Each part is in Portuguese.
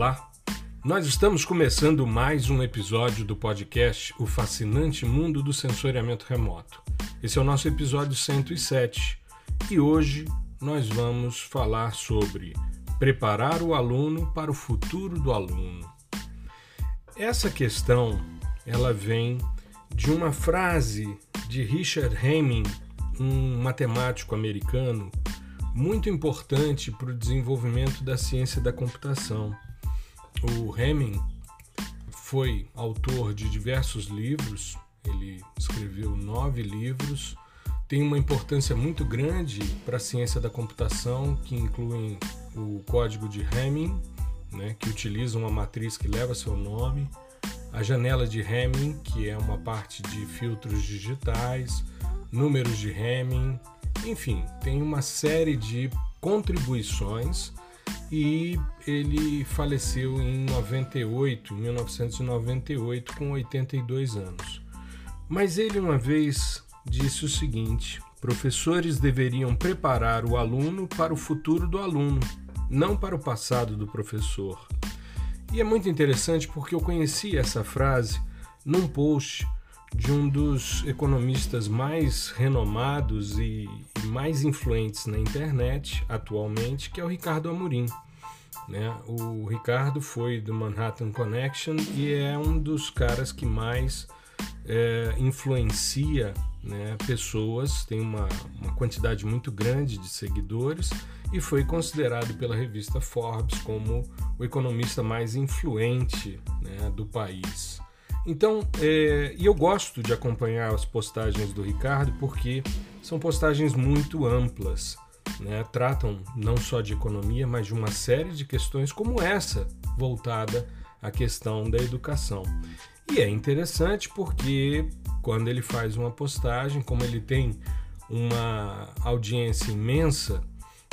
Olá, nós estamos começando mais um episódio do podcast O Fascinante Mundo do Sensoriamento Remoto. Esse é o nosso episódio 107 e hoje nós vamos falar sobre preparar o aluno para o futuro do aluno. Essa questão ela vem de uma frase de Richard Hemming, um matemático americano muito importante para o desenvolvimento da ciência da computação. O Hemming foi autor de diversos livros, ele escreveu nove livros, tem uma importância muito grande para a ciência da computação, que incluem o código de Hamming, né, que utiliza uma matriz que leva seu nome, a janela de Hamming, que é uma parte de filtros digitais, números de Hamming, enfim, tem uma série de contribuições e ele faleceu em 98, 1998, com 82 anos. Mas ele uma vez disse o seguinte: professores deveriam preparar o aluno para o futuro do aluno, não para o passado do professor. E é muito interessante porque eu conheci essa frase num post de um dos economistas mais renomados e, mais influentes na internet atualmente, que é o Ricardo Amorim. Né? O Ricardo foi do Manhattan Connection e é um dos caras que mais é, influencia né, pessoas, tem uma, uma quantidade muito grande de seguidores e foi considerado pela revista Forbes como o economista mais influente né, do país. Então, é, e eu gosto de acompanhar as postagens do Ricardo porque são postagens muito amplas, né? tratam não só de economia, mas de uma série de questões como essa, voltada à questão da educação. E é interessante porque quando ele faz uma postagem, como ele tem uma audiência imensa,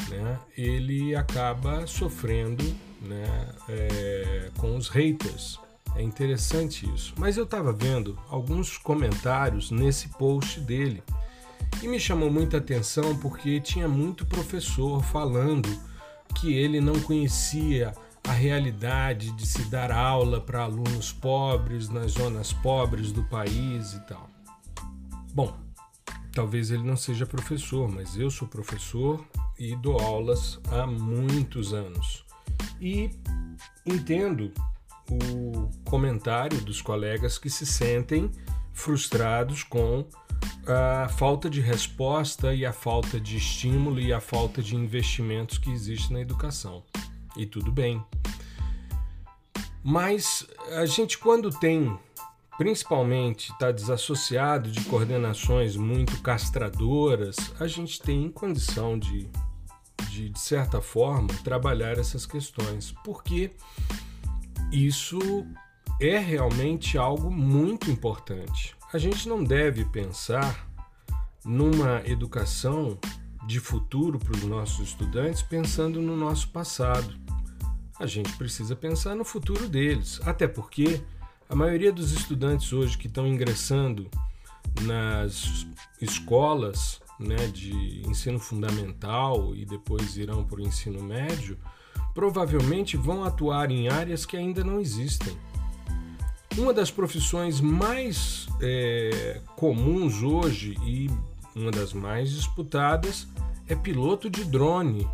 né, ele acaba sofrendo né, é, com os haters. É interessante isso. Mas eu estava vendo alguns comentários nesse post dele e me chamou muita atenção porque tinha muito professor falando que ele não conhecia a realidade de se dar aula para alunos pobres nas zonas pobres do país e tal. Bom, talvez ele não seja professor, mas eu sou professor e dou aulas há muitos anos. E entendo o comentário dos colegas que se sentem frustrados com a falta de resposta e a falta de estímulo e a falta de investimentos que existe na educação. E tudo bem. Mas a gente, quando tem, principalmente, está desassociado de coordenações muito castradoras, a gente tem condição de, de, de certa forma, trabalhar essas questões. Porque isso é realmente algo muito importante. A gente não deve pensar numa educação de futuro para os nossos estudantes pensando no nosso passado. A gente precisa pensar no futuro deles, até porque a maioria dos estudantes hoje que estão ingressando nas escolas né, de ensino fundamental e depois irão para o ensino médio provavelmente vão atuar em áreas que ainda não existem. Uma das profissões mais é, comuns hoje e uma das mais disputadas é piloto de drone.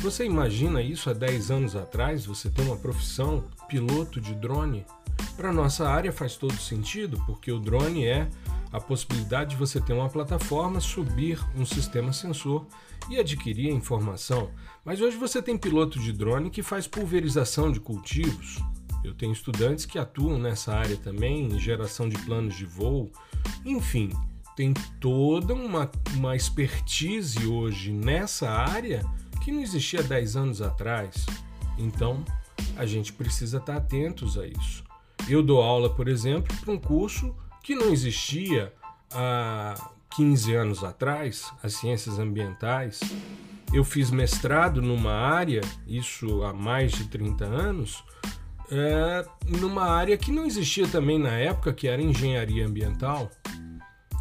Você imagina isso há 10 anos atrás? Você tem uma profissão piloto de drone? Para nossa área faz todo sentido, porque o drone é a possibilidade de você ter uma plataforma, subir um sistema sensor e adquirir a informação. Mas hoje você tem piloto de drone que faz pulverização de cultivos. Eu tenho estudantes que atuam nessa área também, em geração de planos de voo. Enfim, tem toda uma, uma expertise hoje nessa área que não existia 10 anos atrás. Então, a gente precisa estar atentos a isso. Eu dou aula, por exemplo, para um curso que não existia há 15 anos atrás, as ciências ambientais. Eu fiz mestrado numa área, isso há mais de 30 anos, é, numa área que não existia também na época, que era engenharia ambiental.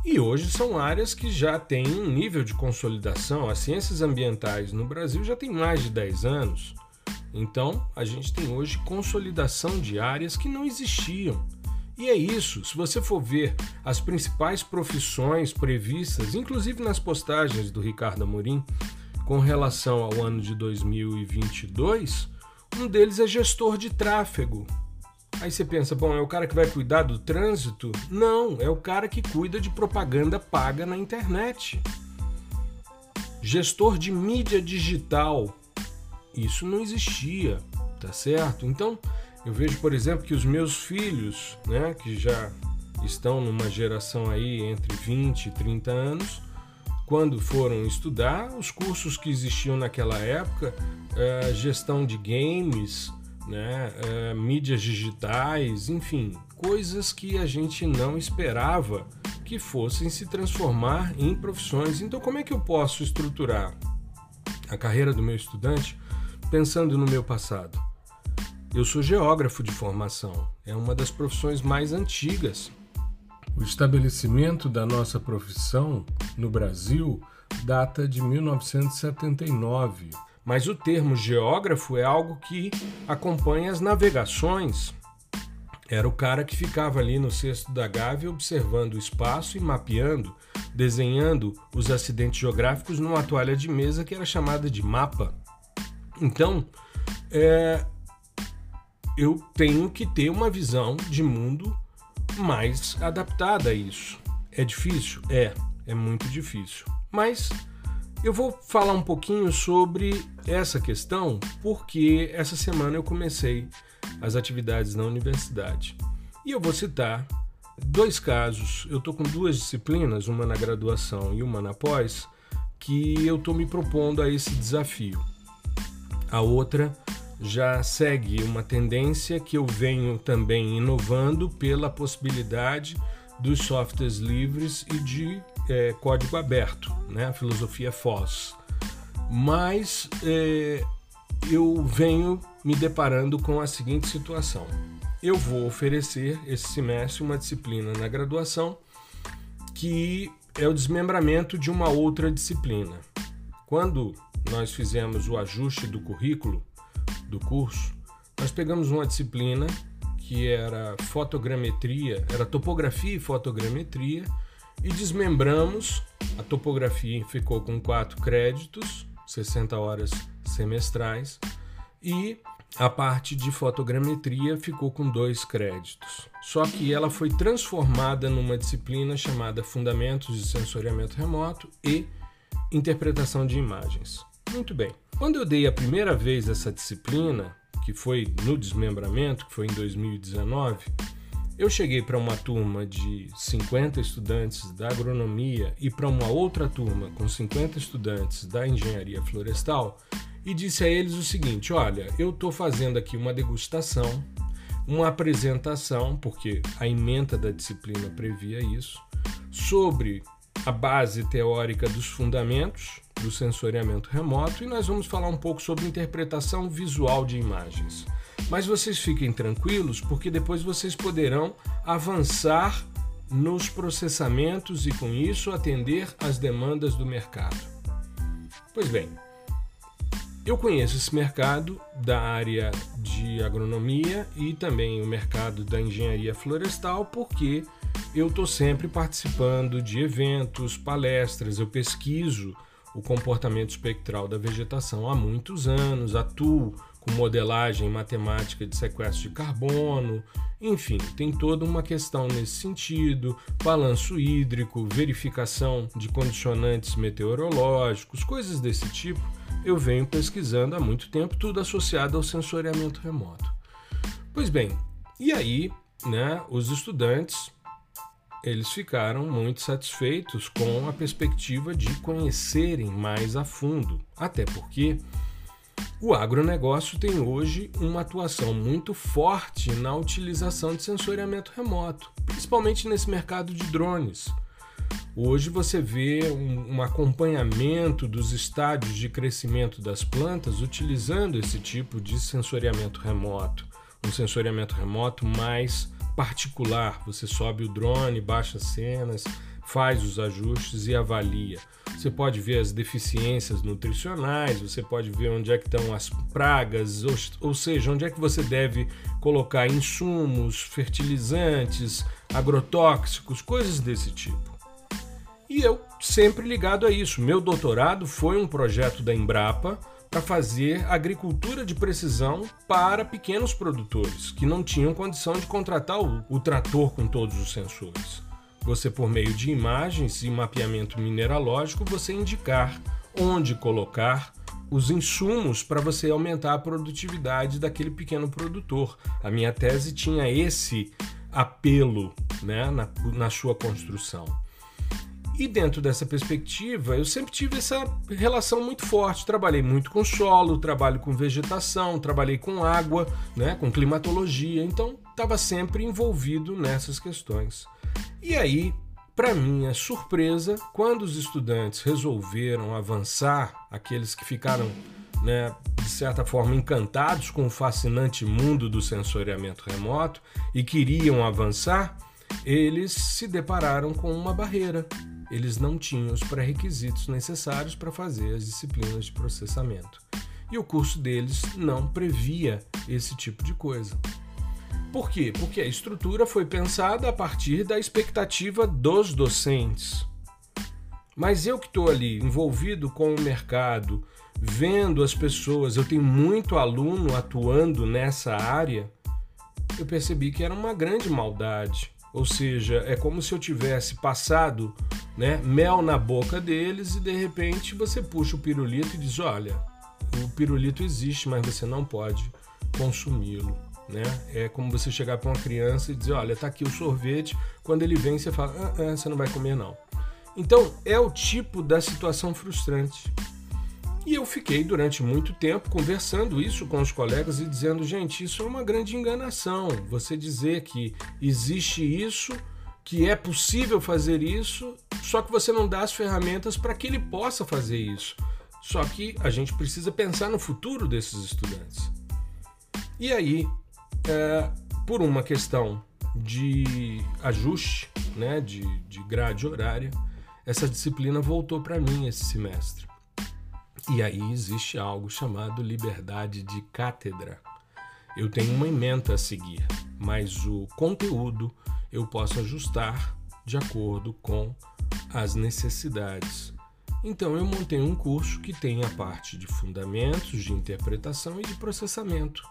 E hoje são áreas que já têm um nível de consolidação. As ciências ambientais no Brasil já tem mais de 10 anos. Então, a gente tem hoje consolidação de áreas que não existiam. E é isso, se você for ver as principais profissões previstas, inclusive nas postagens do Ricardo Amorim, com relação ao ano de 2022, um deles é gestor de tráfego. Aí você pensa, bom, é o cara que vai cuidar do trânsito? Não, é o cara que cuida de propaganda paga na internet. Gestor de mídia digital. Isso não existia, tá certo? Então, eu vejo, por exemplo, que os meus filhos, né, que já estão numa geração aí entre 20 e 30 anos, quando foram estudar os cursos que existiam naquela época, é, gestão de games, né, é, mídias digitais, enfim, coisas que a gente não esperava que fossem se transformar em profissões. Então, como é que eu posso estruturar a carreira do meu estudante pensando no meu passado? Eu sou geógrafo de formação, é uma das profissões mais antigas o estabelecimento da nossa profissão no Brasil data de 1979, mas o termo geógrafo é algo que acompanha as navegações. Era o cara que ficava ali no cesto da Gávea observando o espaço e mapeando, desenhando os acidentes geográficos numa toalha de mesa que era chamada de mapa. Então, é, eu tenho que ter uma visão de mundo mais adaptada a isso. É difícil? É, é muito difícil. Mas eu vou falar um pouquinho sobre essa questão porque essa semana eu comecei as atividades na universidade. E eu vou citar dois casos. Eu estou com duas disciplinas, uma na graduação e uma na pós, que eu estou me propondo a esse desafio. A outra já segue uma tendência que eu venho também inovando pela possibilidade dos softwares livres e de é, código aberto, né? a filosofia FOSS. Mas é, eu venho me deparando com a seguinte situação. Eu vou oferecer esse semestre uma disciplina na graduação que é o desmembramento de uma outra disciplina. Quando nós fizemos o ajuste do currículo, do curso, nós pegamos uma disciplina que era fotogrametria, era topografia e fotogrametria, e desmembramos. A topografia ficou com quatro créditos, 60 horas semestrais, e a parte de fotogrametria ficou com dois créditos. Só que ela foi transformada numa disciplina chamada Fundamentos de Sensoriamento Remoto e Interpretação de Imagens. Muito bem. Quando eu dei a primeira vez essa disciplina, que foi no desmembramento, que foi em 2019, eu cheguei para uma turma de 50 estudantes da agronomia e para uma outra turma com 50 estudantes da engenharia florestal e disse a eles o seguinte: olha, eu estou fazendo aqui uma degustação, uma apresentação, porque a ementa da disciplina previa isso, sobre a base teórica dos fundamentos do sensoriamento remoto e nós vamos falar um pouco sobre interpretação visual de imagens. Mas vocês fiquem tranquilos, porque depois vocês poderão avançar nos processamentos e com isso atender às demandas do mercado. Pois bem, eu conheço esse mercado da área de agronomia e também o mercado da engenharia florestal porque eu estou sempre participando de eventos, palestras, eu pesquiso o comportamento espectral da vegetação há muitos anos, atuo com modelagem matemática de sequestro de carbono, enfim, tem toda uma questão nesse sentido, balanço hídrico, verificação de condicionantes meteorológicos, coisas desse tipo. Eu venho pesquisando há muito tempo, tudo associado ao sensoriamento remoto. Pois bem, e aí, né, os estudantes eles ficaram muito satisfeitos com a perspectiva de conhecerem mais a fundo, até porque o agronegócio tem hoje uma atuação muito forte na utilização de sensoriamento remoto, principalmente nesse mercado de drones. Hoje você vê um, um, acompanhamento dos estádios de crescimento das plantas utilizando esse tipo de sensoriamento remoto, um sensoriamento remoto mais particular. Você sobe o drone, baixa cenas, faz os ajustes e avalia. Você pode ver as deficiências nutricionais, você pode ver onde é que estão as pragas, ou, ou seja, onde é que você deve colocar insumos, fertilizantes, agrotóxicos, coisas desse tipo. E eu sempre ligado a isso. Meu doutorado foi um projeto da Embrapa para fazer agricultura de precisão para pequenos produtores que não tinham condição de contratar o, o trator com todos os sensores. Você, por meio de imagens e mapeamento mineralógico, você indicar onde colocar os insumos para você aumentar a produtividade daquele pequeno produtor. A minha tese tinha esse apelo né, na, na sua construção. E dentro dessa perspectiva, eu sempre tive essa relação muito forte. Trabalhei muito com solo, trabalho com vegetação, trabalhei com água, né, com climatologia, então estava sempre envolvido nessas questões. E aí, para minha surpresa, quando os estudantes resolveram avançar, aqueles que ficaram, né, de certa forma, encantados com o fascinante mundo do sensoriamento remoto e queriam avançar, eles se depararam com uma barreira. Eles não tinham os pré-requisitos necessários para fazer as disciplinas de processamento. E o curso deles não previa esse tipo de coisa. Por quê? Porque a estrutura foi pensada a partir da expectativa dos docentes. Mas eu que estou ali envolvido com o mercado, vendo as pessoas, eu tenho muito aluno atuando nessa área, eu percebi que era uma grande maldade. Ou seja, é como se eu tivesse passado né, mel na boca deles e de repente você puxa o pirulito e diz: olha, o pirulito existe, mas você não pode consumi-lo. Né? É como você chegar para uma criança e dizer, olha, tá aqui o sorvete. Quando ele vem, você fala, ah, ah, você não vai comer não. Então é o tipo da situação frustrante. E eu fiquei durante muito tempo conversando isso com os colegas e dizendo, gente, isso é uma grande enganação. Você dizer que existe isso, que é possível fazer isso, só que você não dá as ferramentas para que ele possa fazer isso. Só que a gente precisa pensar no futuro desses estudantes. E aí é, por uma questão de ajuste, né, de, de grade horária, essa disciplina voltou para mim esse semestre. E aí existe algo chamado liberdade de cátedra. Eu tenho uma ementa a seguir, mas o conteúdo eu posso ajustar de acordo com as necessidades. Então eu montei um curso que tem a parte de fundamentos, de interpretação e de processamento.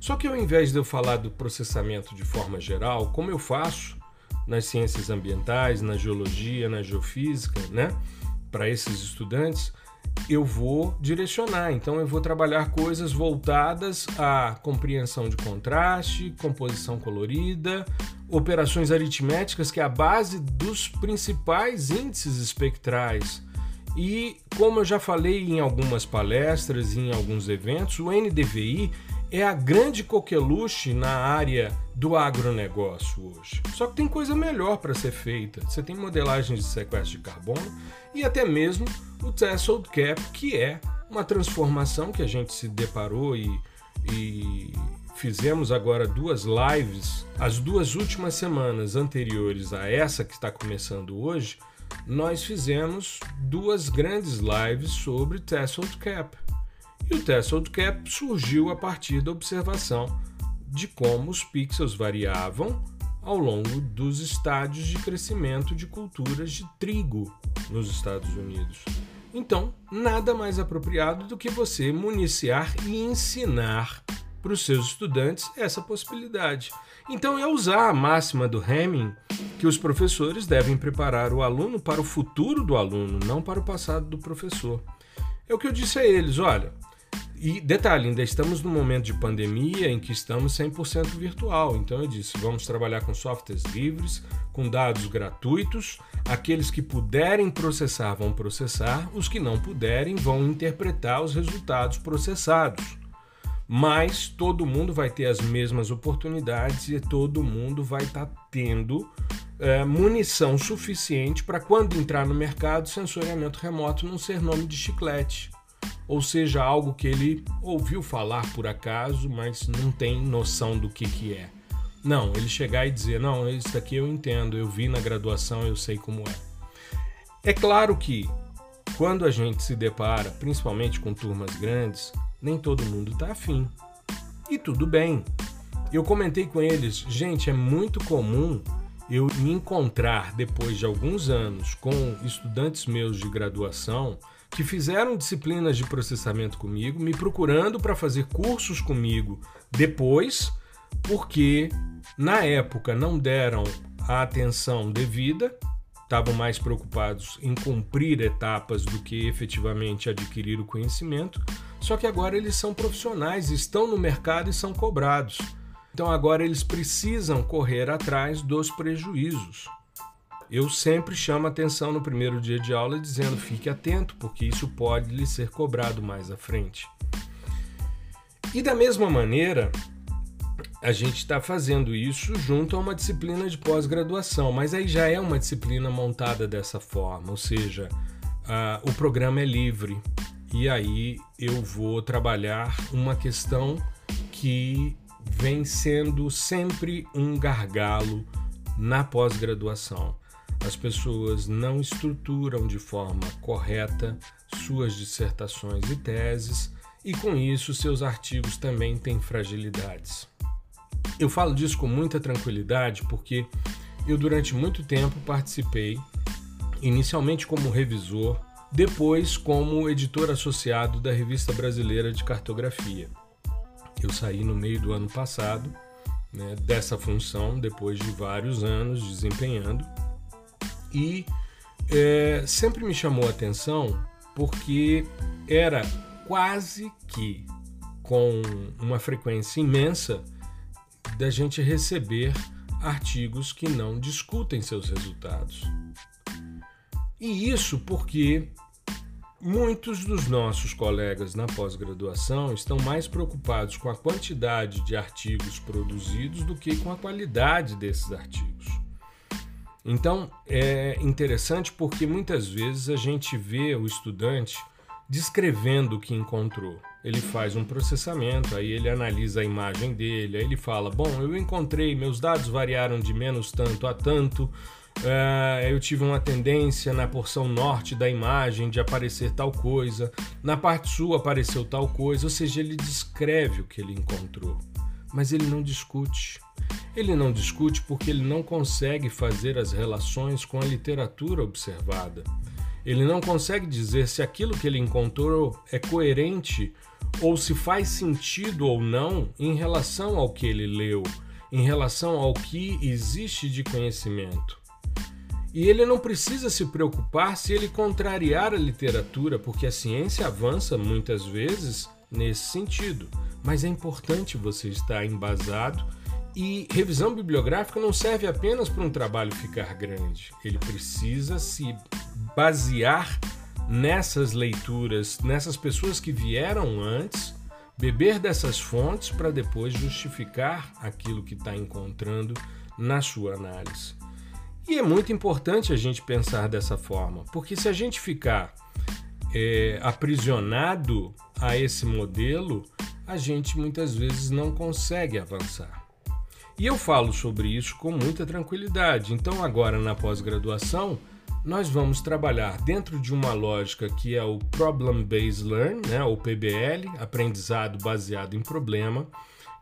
Só que ao invés de eu falar do processamento de forma geral, como eu faço nas ciências ambientais, na geologia, na geofísica, né, para esses estudantes, eu vou direcionar. Então eu vou trabalhar coisas voltadas à compreensão de contraste, composição colorida, operações aritméticas, que é a base dos principais índices espectrais. E como eu já falei em algumas palestras e em alguns eventos, o NDVI é a grande coqueluche na área do agronegócio hoje. Só que tem coisa melhor para ser feita. Você tem modelagens de sequestro de carbono e até mesmo o Threshold Cap, que é uma transformação que a gente se deparou e, e fizemos agora duas lives. As duas últimas semanas anteriores a essa que está começando hoje, nós fizemos duas grandes lives sobre Threshold Cap e o Threshold Cap surgiu a partir da observação de como os pixels variavam ao longo dos estádios de crescimento de culturas de trigo nos Estados Unidos. Então, nada mais apropriado do que você municiar e ensinar para os seus estudantes essa possibilidade. Então, é usar a máxima do Hamming que os professores devem preparar o aluno para o futuro do aluno, não para o passado do professor. É o que eu disse a eles: olha, e detalhe, ainda estamos num momento de pandemia em que estamos 100% virtual. Então eu disse, vamos trabalhar com softwares livres, com dados gratuitos. Aqueles que puderem processar vão processar, os que não puderem vão interpretar os resultados processados. Mas todo mundo vai ter as mesmas oportunidades e todo mundo vai estar tá tendo é, munição suficiente para quando entrar no mercado, sensoriamento remoto não ser nome de chiclete ou seja, algo que ele ouviu falar por acaso, mas não tem noção do que, que é. Não, ele chegar e dizer: Não, isso aqui eu entendo, eu vi na graduação, eu sei como é. É claro que quando a gente se depara, principalmente com turmas grandes, nem todo mundo está afim. E tudo bem. Eu comentei com eles, gente, é muito comum eu me encontrar depois de alguns anos com estudantes meus de graduação que fizeram disciplinas de processamento comigo, me procurando para fazer cursos comigo depois, porque na época não deram a atenção devida, estavam mais preocupados em cumprir etapas do que efetivamente adquirir o conhecimento. Só que agora eles são profissionais, estão no mercado e são cobrados. Então agora eles precisam correr atrás dos prejuízos. Eu sempre chamo atenção no primeiro dia de aula dizendo fique atento, porque isso pode lhe ser cobrado mais à frente. E da mesma maneira, a gente está fazendo isso junto a uma disciplina de pós-graduação, mas aí já é uma disciplina montada dessa forma, ou seja, o programa é livre e aí eu vou trabalhar uma questão que vem sendo sempre um gargalo na pós-graduação. As pessoas não estruturam de forma correta suas dissertações e teses, e com isso seus artigos também têm fragilidades. Eu falo disso com muita tranquilidade porque eu, durante muito tempo, participei, inicialmente como revisor, depois como editor associado da Revista Brasileira de Cartografia. Eu saí no meio do ano passado né, dessa função, depois de vários anos desempenhando, e é, sempre me chamou a atenção porque era quase que com uma frequência imensa da gente receber artigos que não discutem seus resultados. E isso porque Muitos dos nossos colegas na pós-graduação estão mais preocupados com a quantidade de artigos produzidos do que com a qualidade desses artigos. Então é interessante porque muitas vezes a gente vê o estudante descrevendo o que encontrou. Ele faz um processamento, aí ele analisa a imagem dele, aí ele fala: Bom, eu encontrei, meus dados variaram de menos tanto a tanto, Uh, eu tive uma tendência na porção norte da imagem de aparecer tal coisa, na parte sul apareceu tal coisa, ou seja, ele descreve o que ele encontrou, mas ele não discute. Ele não discute porque ele não consegue fazer as relações com a literatura observada. Ele não consegue dizer se aquilo que ele encontrou é coerente ou se faz sentido ou não em relação ao que ele leu, em relação ao que existe de conhecimento. E ele não precisa se preocupar se ele contrariar a literatura, porque a ciência avança muitas vezes nesse sentido. Mas é importante você estar embasado e revisão bibliográfica não serve apenas para um trabalho ficar grande. Ele precisa se basear nessas leituras, nessas pessoas que vieram antes, beber dessas fontes para depois justificar aquilo que está encontrando na sua análise. E é muito importante a gente pensar dessa forma, porque se a gente ficar é, aprisionado a esse modelo, a gente muitas vezes não consegue avançar. E eu falo sobre isso com muita tranquilidade. Então, agora na pós-graduação, nós vamos trabalhar dentro de uma lógica que é o Problem Based Learn, né, ou PBL, aprendizado baseado em problema.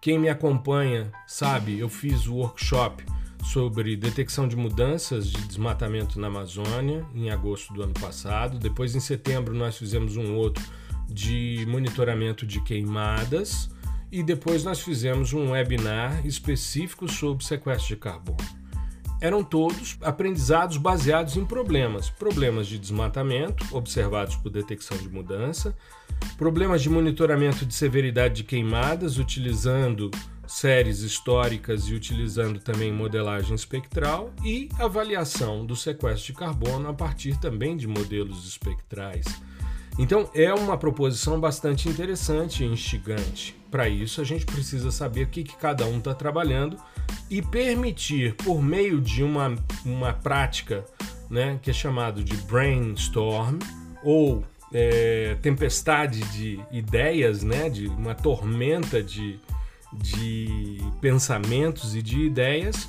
Quem me acompanha sabe, eu fiz o workshop sobre detecção de mudanças de desmatamento na Amazônia em agosto do ano passado. Depois, em setembro, nós fizemos um outro de monitoramento de queimadas e depois nós fizemos um webinar específico sobre sequestro de carbono. Eram todos aprendizados baseados em problemas: problemas de desmatamento, observados por detecção de mudança, problemas de monitoramento de severidade de queimadas, utilizando séries históricas e utilizando também modelagem espectral e avaliação do sequestro de carbono a partir também de modelos espectrais. Então é uma proposição bastante interessante e instigante. Para isso a gente precisa saber o que, que cada um está trabalhando e permitir, por meio de uma, uma prática né, que é chamado de brainstorm ou é, tempestade de ideias, né, de uma tormenta de, de pensamentos e de ideias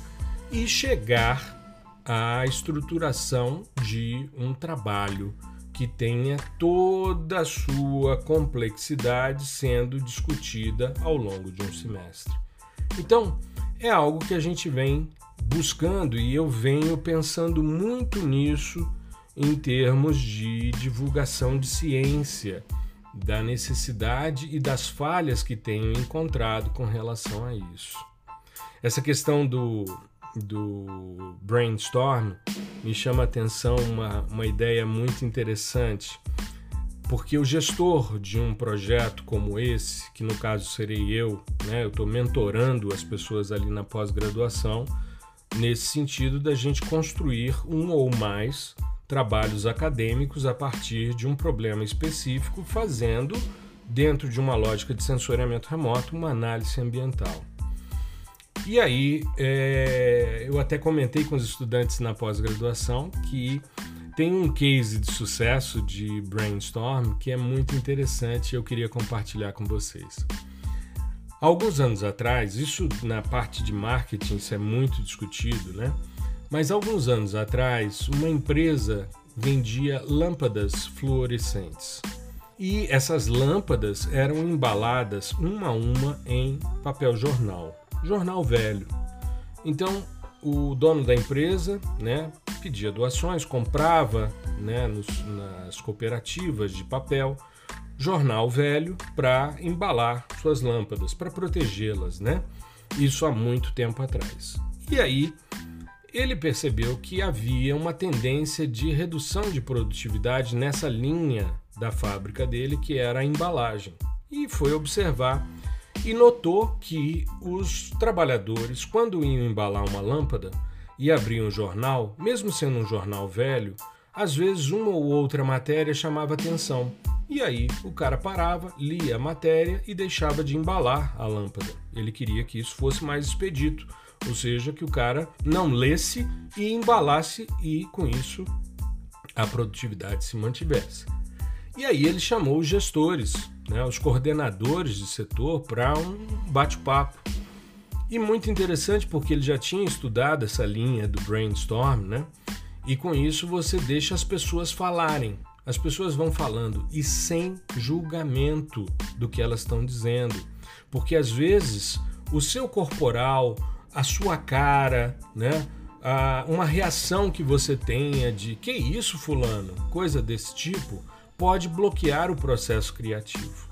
e chegar a estruturação de um trabalho que tenha toda a sua complexidade sendo discutida ao longo de um semestre. Então, é algo que a gente vem buscando e eu venho pensando muito nisso em termos de divulgação de ciência, da necessidade e das falhas que tenho encontrado com relação a isso. Essa questão do, do brainstorm me chama a atenção uma, uma ideia muito interessante, porque o gestor de um projeto como esse, que no caso serei eu, né, eu estou mentorando as pessoas ali na pós-graduação, nesse sentido da gente construir um ou mais trabalhos acadêmicos a partir de um problema específico, fazendo, dentro de uma lógica de sensoriamento remoto, uma análise ambiental. E aí, é, eu até comentei com os estudantes na pós-graduação que tem um case de sucesso de brainstorm que é muito interessante e eu queria compartilhar com vocês. alguns anos atrás, isso na parte de marketing isso é muito discutido, né? Mas alguns anos atrás, uma empresa vendia lâmpadas fluorescentes. E essas lâmpadas eram embaladas uma a uma em papel jornal jornal velho. Então, o dono da empresa né, pedia doações, comprava né, nos, nas cooperativas de papel jornal velho para embalar suas lâmpadas, para protegê-las, né? Isso há muito tempo atrás. E aí ele percebeu que havia uma tendência de redução de produtividade nessa linha da fábrica dele, que era a embalagem, e foi observar e notou que os trabalhadores, quando iam embalar uma lâmpada e abriam um jornal, mesmo sendo um jornal velho, às vezes uma ou outra matéria chamava atenção. E aí o cara parava, lia a matéria e deixava de embalar a lâmpada. Ele queria que isso fosse mais expedito, ou seja, que o cara não lesse e embalasse e com isso a produtividade se mantivesse. E aí ele chamou os gestores né, os coordenadores de setor para um bate-papo. E muito interessante porque ele já tinha estudado essa linha do brainstorm, né? E com isso você deixa as pessoas falarem. As pessoas vão falando e sem julgamento do que elas estão dizendo. Porque às vezes o seu corporal, a sua cara, né? uma reação que você tenha de que isso, fulano, coisa desse tipo, pode bloquear o processo criativo.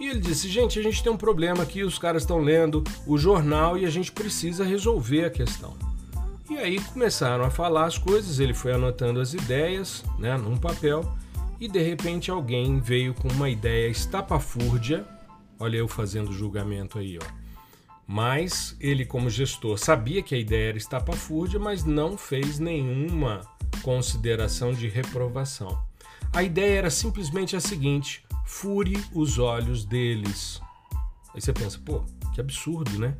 E ele disse: gente, a gente tem um problema aqui, os caras estão lendo o jornal e a gente precisa resolver a questão. E aí começaram a falar as coisas, ele foi anotando as ideias né, num papel e de repente alguém veio com uma ideia estapafúrdia. Olha eu fazendo julgamento aí, ó. Mas ele, como gestor, sabia que a ideia era estapafúrdia, mas não fez nenhuma consideração de reprovação. A ideia era simplesmente a seguinte: fure os olhos deles. Aí você pensa, pô, que absurdo, né?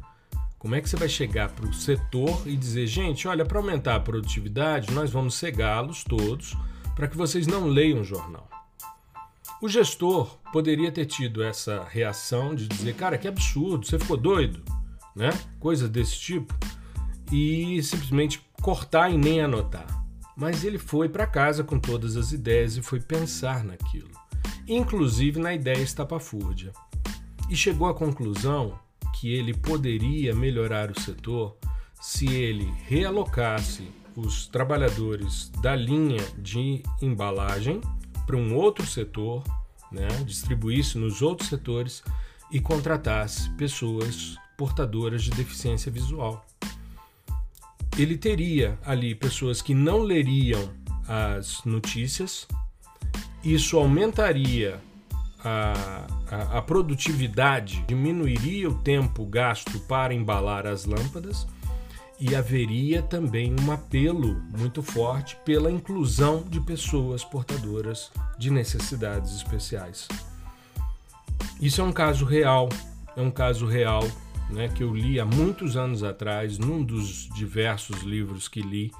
Como é que você vai chegar para o setor e dizer, gente, olha, para aumentar a produtividade, nós vamos cegá-los todos para que vocês não leiam o jornal? O gestor poderia ter tido essa reação de dizer, cara, que absurdo, você ficou doido, né? Coisas desse tipo, e simplesmente cortar e nem anotar mas ele foi para casa com todas as ideias e foi pensar naquilo, inclusive na ideia estapafúrdia. E chegou à conclusão que ele poderia melhorar o setor se ele realocasse os trabalhadores da linha de embalagem para um outro setor, né, distribuísse nos outros setores e contratasse pessoas portadoras de deficiência visual ele teria ali pessoas que não leriam as notícias, isso aumentaria a, a, a, produtividade, diminuiria o tempo gasto para embalar as lâmpadas e haveria também um apelo muito forte pela inclusão de pessoas portadoras de necessidades especiais. Isso é um caso real, é um caso real né, que eu li há muitos anos atrás, num dos diversos livros que li,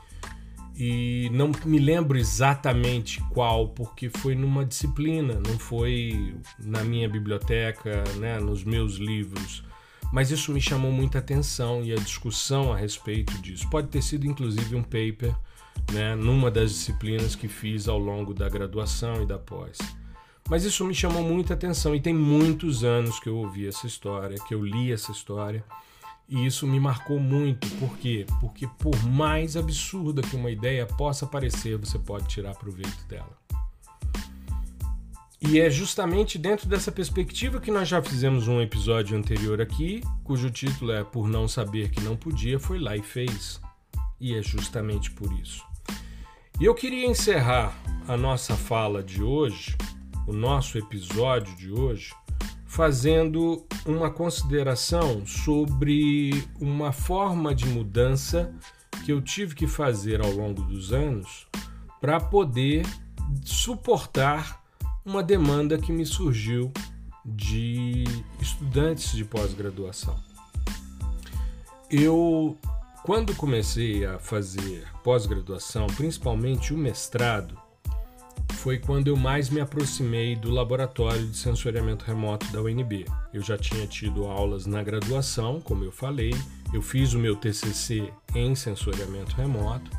e não me lembro exatamente qual, porque foi numa disciplina, não foi na minha biblioteca, né, nos meus livros, mas isso me chamou muita atenção e a discussão a respeito disso. Pode ter sido inclusive um paper né, numa das disciplinas que fiz ao longo da graduação e da pós. Mas isso me chamou muita atenção e tem muitos anos que eu ouvi essa história, que eu li essa história. E isso me marcou muito. Por quê? Porque por mais absurda que uma ideia possa parecer, você pode tirar proveito dela. E é justamente dentro dessa perspectiva que nós já fizemos um episódio anterior aqui, cujo título é Por Não Saber Que Não Podia, foi lá e fez. E é justamente por isso. E eu queria encerrar a nossa fala de hoje, o nosso episódio de hoje, fazendo uma consideração sobre uma forma de mudança que eu tive que fazer ao longo dos anos para poder suportar uma demanda que me surgiu de estudantes de pós-graduação. Eu, quando comecei a fazer pós-graduação, principalmente o mestrado, foi quando eu mais me aproximei do laboratório de sensoriamento remoto da UNB. Eu já tinha tido aulas na graduação, como eu falei, eu fiz o meu TCC em sensoriamento remoto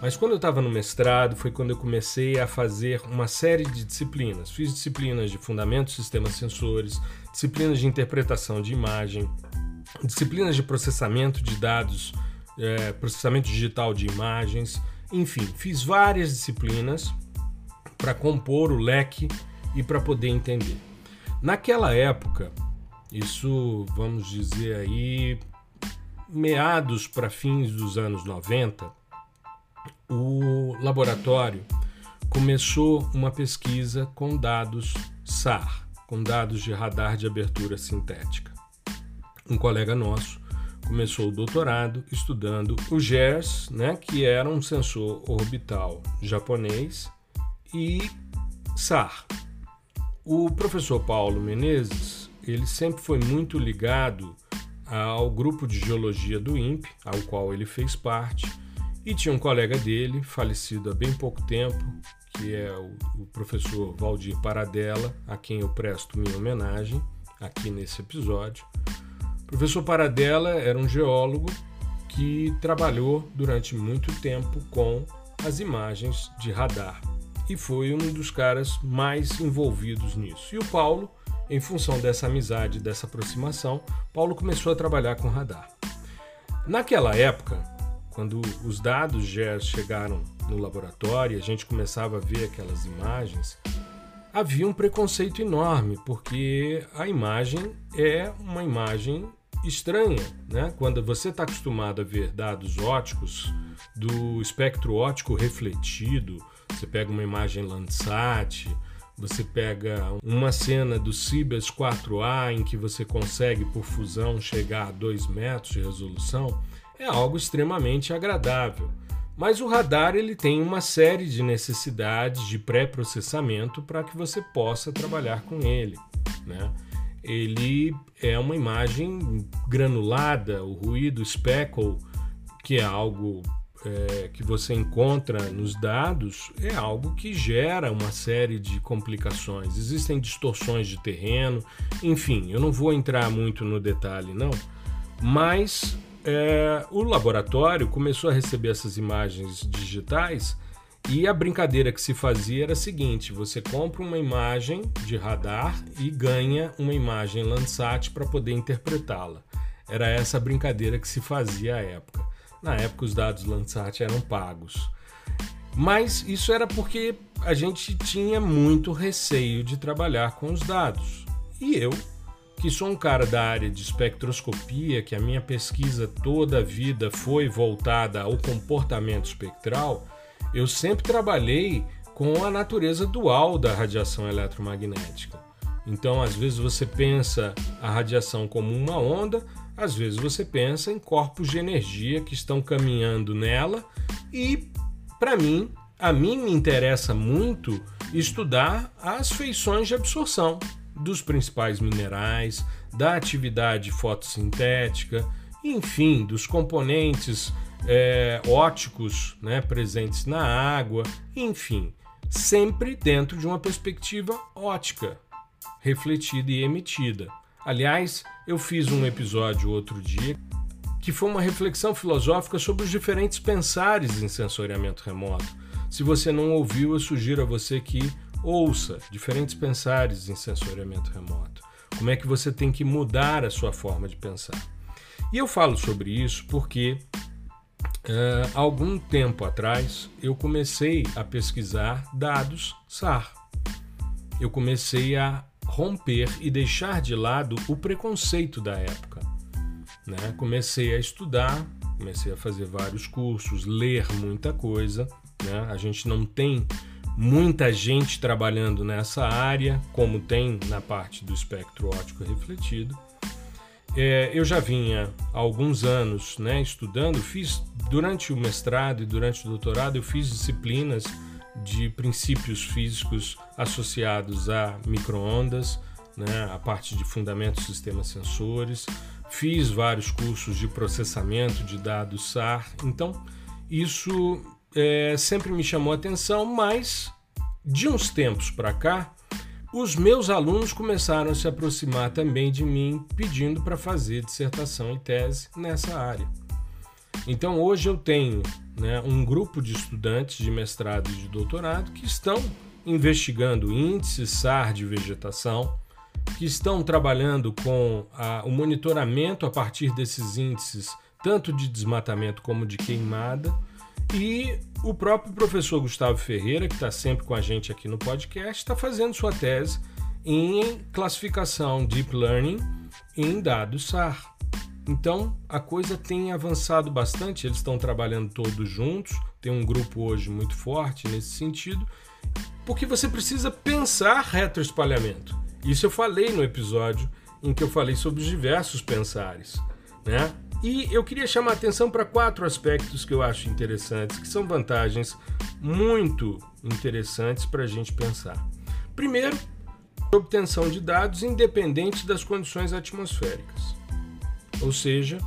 mas quando eu estava no mestrado foi quando eu comecei a fazer uma série de disciplinas. Fiz disciplinas de fundamentos de sistemas sensores, disciplinas de interpretação de imagem, disciplinas de processamento de dados, é, processamento digital de imagens, enfim, fiz várias disciplinas para compor o leque e para poder entender. Naquela época, isso vamos dizer aí meados para fins dos anos 90, o laboratório começou uma pesquisa com dados SAR, com dados de radar de abertura sintética. Um colega nosso começou o doutorado estudando o GERS, né, que era um sensor orbital japonês, e SAR. O professor Paulo Menezes, ele sempre foi muito ligado ao grupo de geologia do INPE, ao qual ele fez parte, e tinha um colega dele, falecido há bem pouco tempo, que é o, professor Valdir Paradella, a quem eu presto minha homenagem aqui nesse episódio. O professor Paradella era um geólogo que trabalhou durante muito tempo com as imagens de radar e foi um dos caras mais envolvidos nisso. E o Paulo, em função dessa amizade, dessa aproximação, Paulo começou a trabalhar com radar. Naquela época, quando os dados GERS chegaram no laboratório e a gente começava a ver aquelas imagens, havia um preconceito enorme, porque a imagem é uma imagem estranha, né? Quando você está acostumado a ver dados óticos do espectro óptico refletido, você pega uma imagem Landsat, você pega uma cena do Cibers 4A em que você consegue por fusão chegar a 2 metros de resolução, é algo extremamente agradável. Mas o radar ele tem uma série de necessidades de pré-processamento para que você possa trabalhar com ele. Né? Ele é uma imagem granulada, o ruído speckle, que é algo é, que você encontra nos dados, é algo que gera uma série de complicações. Existem distorções de terreno, enfim, eu não vou entrar muito no detalhe, não, mas é, o laboratório começou a receber essas imagens digitais e a brincadeira que se fazia era a seguinte: você compra uma imagem de radar e ganha uma imagem Landsat para poder interpretá-la. Era essa a brincadeira que se fazia à época. Na época, os dados Landsat eram pagos. Mas isso era porque a gente tinha muito receio de trabalhar com os dados. E eu que sou um cara da área de espectroscopia, que a minha pesquisa toda a vida foi voltada ao comportamento espectral, eu sempre trabalhei com a natureza dual da radiação eletromagnética. Então, às vezes você pensa a radiação como uma onda, às vezes você pensa em corpos de energia que estão caminhando nela e, para mim, a mim me interessa muito estudar as feições de absorção dos principais minerais, da atividade fotossintética, enfim, dos componentes é, óticos né, presentes na água, enfim, sempre dentro de uma perspectiva ótica, refletida e emitida. Aliás, eu fiz um episódio outro dia que foi uma reflexão filosófica sobre os diferentes pensares em sensoriamento remoto. Se você não ouviu, eu sugiro a você que ouça diferentes pensares em sensoriamento remoto. Como é que você tem que mudar a sua forma de pensar? E eu falo sobre isso porque uh, algum tempo atrás eu comecei a pesquisar dados SAR. Eu comecei a romper e deixar de lado o preconceito da época. Né? Comecei a estudar, comecei a fazer vários cursos, ler muita coisa. Né? A gente não tem muita gente trabalhando nessa área, como tem na parte do espectro óptico refletido. É, eu já vinha há alguns anos né, estudando, fiz durante o mestrado e durante o doutorado, eu fiz disciplinas de princípios físicos associados a microondas, né, a parte de fundamentos sistemas sensores, fiz vários cursos de processamento de dados SAR, então isso é, sempre me chamou atenção, mas de uns tempos para cá, os meus alunos começaram a se aproximar também de mim pedindo para fazer dissertação e tese nessa área. Então hoje eu tenho né, um grupo de estudantes de mestrado e de doutorado que estão investigando índices SAR de vegetação, que estão trabalhando com a, o monitoramento a partir desses índices, tanto de desmatamento como de queimada, e o próprio professor Gustavo Ferreira, que está sempre com a gente aqui no podcast, está fazendo sua tese em classificação Deep Learning em dados SAR. Então a coisa tem avançado bastante, eles estão trabalhando todos juntos, tem um grupo hoje muito forte nesse sentido, porque você precisa pensar retroespalhamento. Isso eu falei no episódio em que eu falei sobre os diversos pensares, né? E eu queria chamar a atenção para quatro aspectos que eu acho interessantes, que são vantagens muito interessantes para a gente pensar. Primeiro, obtenção de dados independente das condições atmosféricas. Ou seja,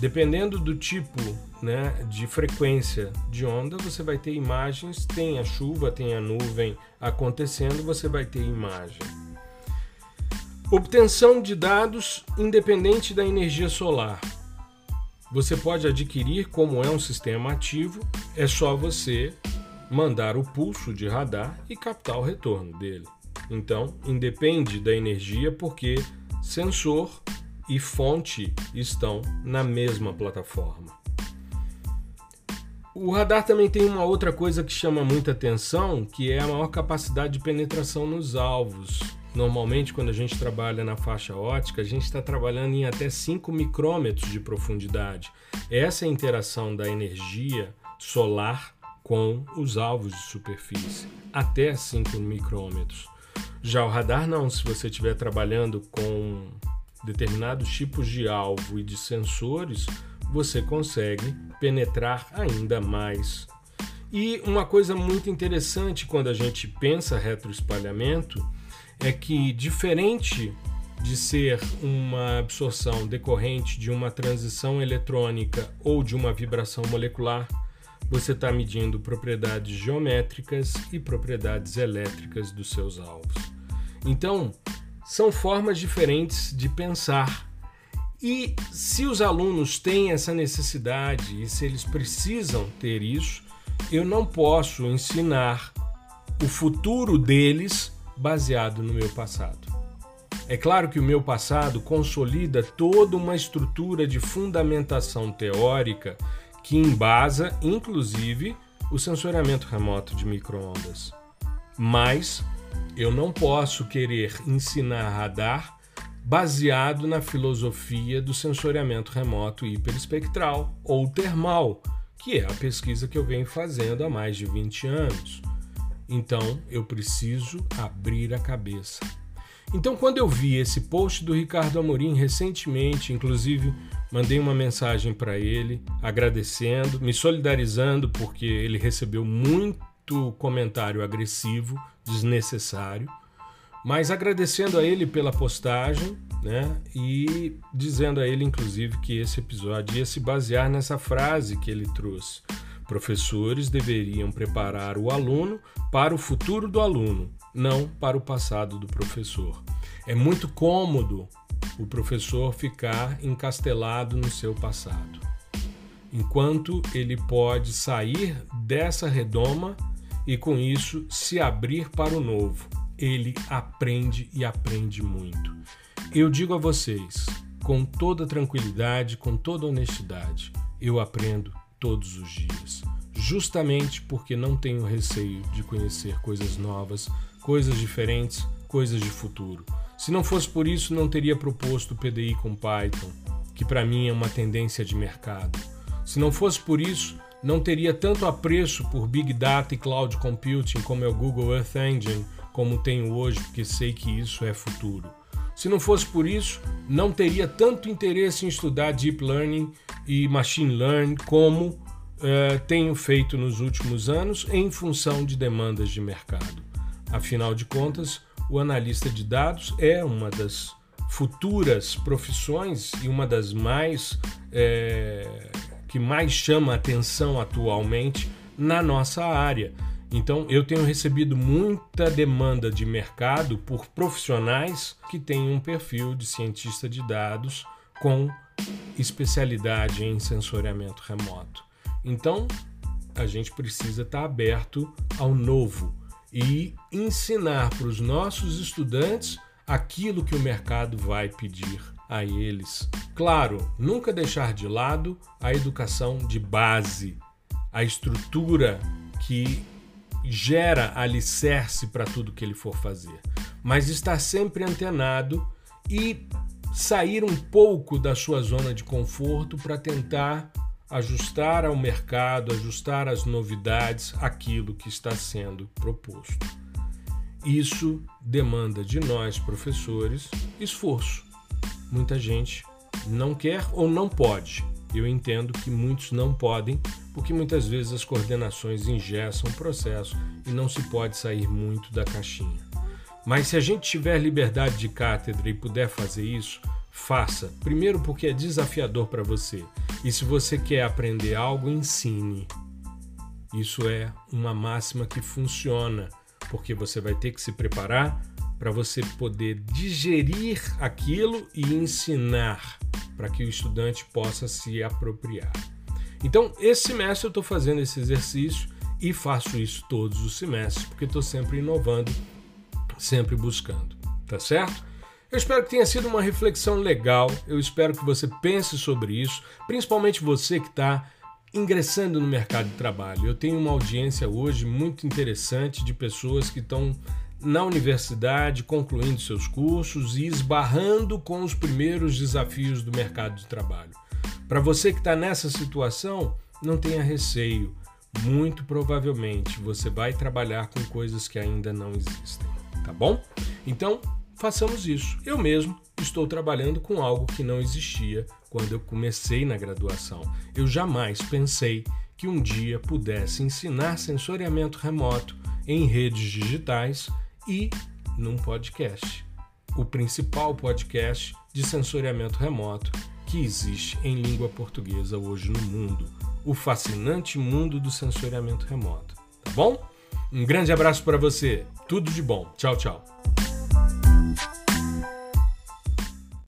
dependendo do tipo né, de frequência de onda, você vai ter imagens, tem a chuva, tem a nuvem acontecendo, você vai ter imagem. Obtenção de dados independente da energia solar. Você pode adquirir como é um sistema ativo, é só você mandar o pulso de radar e captar o retorno dele. Então, independe da energia porque sensor e fonte estão na mesma plataforma. O radar também tem uma outra coisa que chama muita atenção, que é a maior capacidade de penetração nos alvos. Normalmente, quando a gente trabalha na faixa ótica, a gente está trabalhando em até 5 micrômetros de profundidade. Essa é a interação da energia solar com os alvos de superfície, até 5 micrômetros. Já o radar não, se você estiver trabalhando com determinados tipos de alvo e de sensores, você consegue penetrar ainda mais. E uma coisa muito interessante quando a gente pensa retroespalhamento é que, diferente de ser uma absorção decorrente de uma transição eletrônica ou de uma vibração molecular, você está medindo propriedades geométricas e propriedades elétricas dos seus alvos. Então, são formas diferentes de pensar. E se os alunos têm essa necessidade e se eles precisam ter isso, eu não posso ensinar o futuro deles baseado no meu passado. É claro que o meu passado consolida toda uma estrutura de fundamentação teórica que embasa, inclusive, o sensoriamento remoto de microondas. Mas eu não posso querer ensinar radar baseado na filosofia do sensoriamento remoto hiperespectral ou termal, que é a pesquisa que eu venho fazendo há mais de 20 anos. Então eu preciso abrir a cabeça. Então, quando eu vi esse post do Ricardo Amorim recentemente, inclusive mandei uma mensagem para ele agradecendo, me solidarizando porque ele recebeu muito comentário agressivo desnecessário, mas agradecendo a ele pela postagem, né? E dizendo a ele, inclusive, que esse episódio ia se basear nessa frase que ele trouxe. Professores deveriam preparar o aluno para o futuro do aluno, não para o passado do professor. É muito cômodo o professor ficar encastelado no seu passado. Enquanto ele pode sair dessa redoma e com isso se abrir para o novo. Ele aprende e aprende muito. Eu digo a vocês, com toda tranquilidade, com toda honestidade, eu aprendo todos os dias, justamente porque não tenho receio de conhecer coisas novas, coisas diferentes, coisas de futuro. Se não fosse por isso, não teria proposto o PDI com Python, que para mim é uma tendência de mercado. Se não fosse por isso, não teria tanto apreço por Big Data e Cloud Computing como é o Google Earth Engine, como tenho hoje, porque sei que isso é futuro. Se não fosse por isso, não teria tanto interesse em estudar Deep Learning e Machine Learning como uh, tenho feito nos últimos anos em função de demandas de mercado. Afinal de contas, o analista de dados é uma das futuras profissões e uma das mais é, que mais chama atenção atualmente na nossa área. Então, eu tenho recebido muita demanda de mercado por profissionais que têm um perfil de cientista de dados com especialidade em sensoriamento remoto. Então, a gente precisa estar aberto ao novo e ensinar para os nossos estudantes aquilo que o mercado vai pedir a eles. Claro, nunca deixar de lado a educação de base, a estrutura que gera alicerce para tudo que ele for fazer, mas estar sempre antenado e sair um pouco da sua zona de conforto para tentar ajustar ao mercado, ajustar às novidades aquilo que está sendo proposto. Isso demanda de nós, professores, esforço muita gente não quer ou não pode. Eu entendo que muitos não podem, porque muitas vezes as coordenações ingessam o processo e não se pode sair muito da caixinha. Mas se a gente tiver liberdade de cátedra e puder fazer isso, faça. Primeiro, porque é desafiador para você. E se você quer aprender algo, ensine. Isso é uma máxima que funciona, porque você vai ter que se preparar para você poder digerir aquilo e ensinar para que o estudante possa se apropriar. Então, esse semestre eu estou fazendo esse exercício e faço isso todos os semestres, porque estou sempre inovando, sempre buscando. Tá certo? Eu espero que tenha sido uma reflexão legal. Eu espero que você pense sobre isso, principalmente você que está ingressando no mercado de trabalho. Eu tenho uma audiência hoje muito interessante de pessoas que estão na universidade, concluindo seus cursos e esbarrando com os primeiros desafios do mercado de trabalho. Para você que está nessa situação, não tenha receio. Muito provavelmente você vai trabalhar com coisas que ainda não existem, tá bom? Então, façamos isso. Eu mesmo estou trabalhando com algo que não existia quando eu comecei na graduação. Eu jamais pensei que um dia pudesse ensinar sensoriamento remoto em redes digitais e num podcast, o principal podcast de sensoriamento remoto que existe em língua portuguesa hoje no mundo, o fascinante mundo do sensoriamento remoto. Tá bom? Um grande abraço para você, tudo de bom. Tchau, tchau.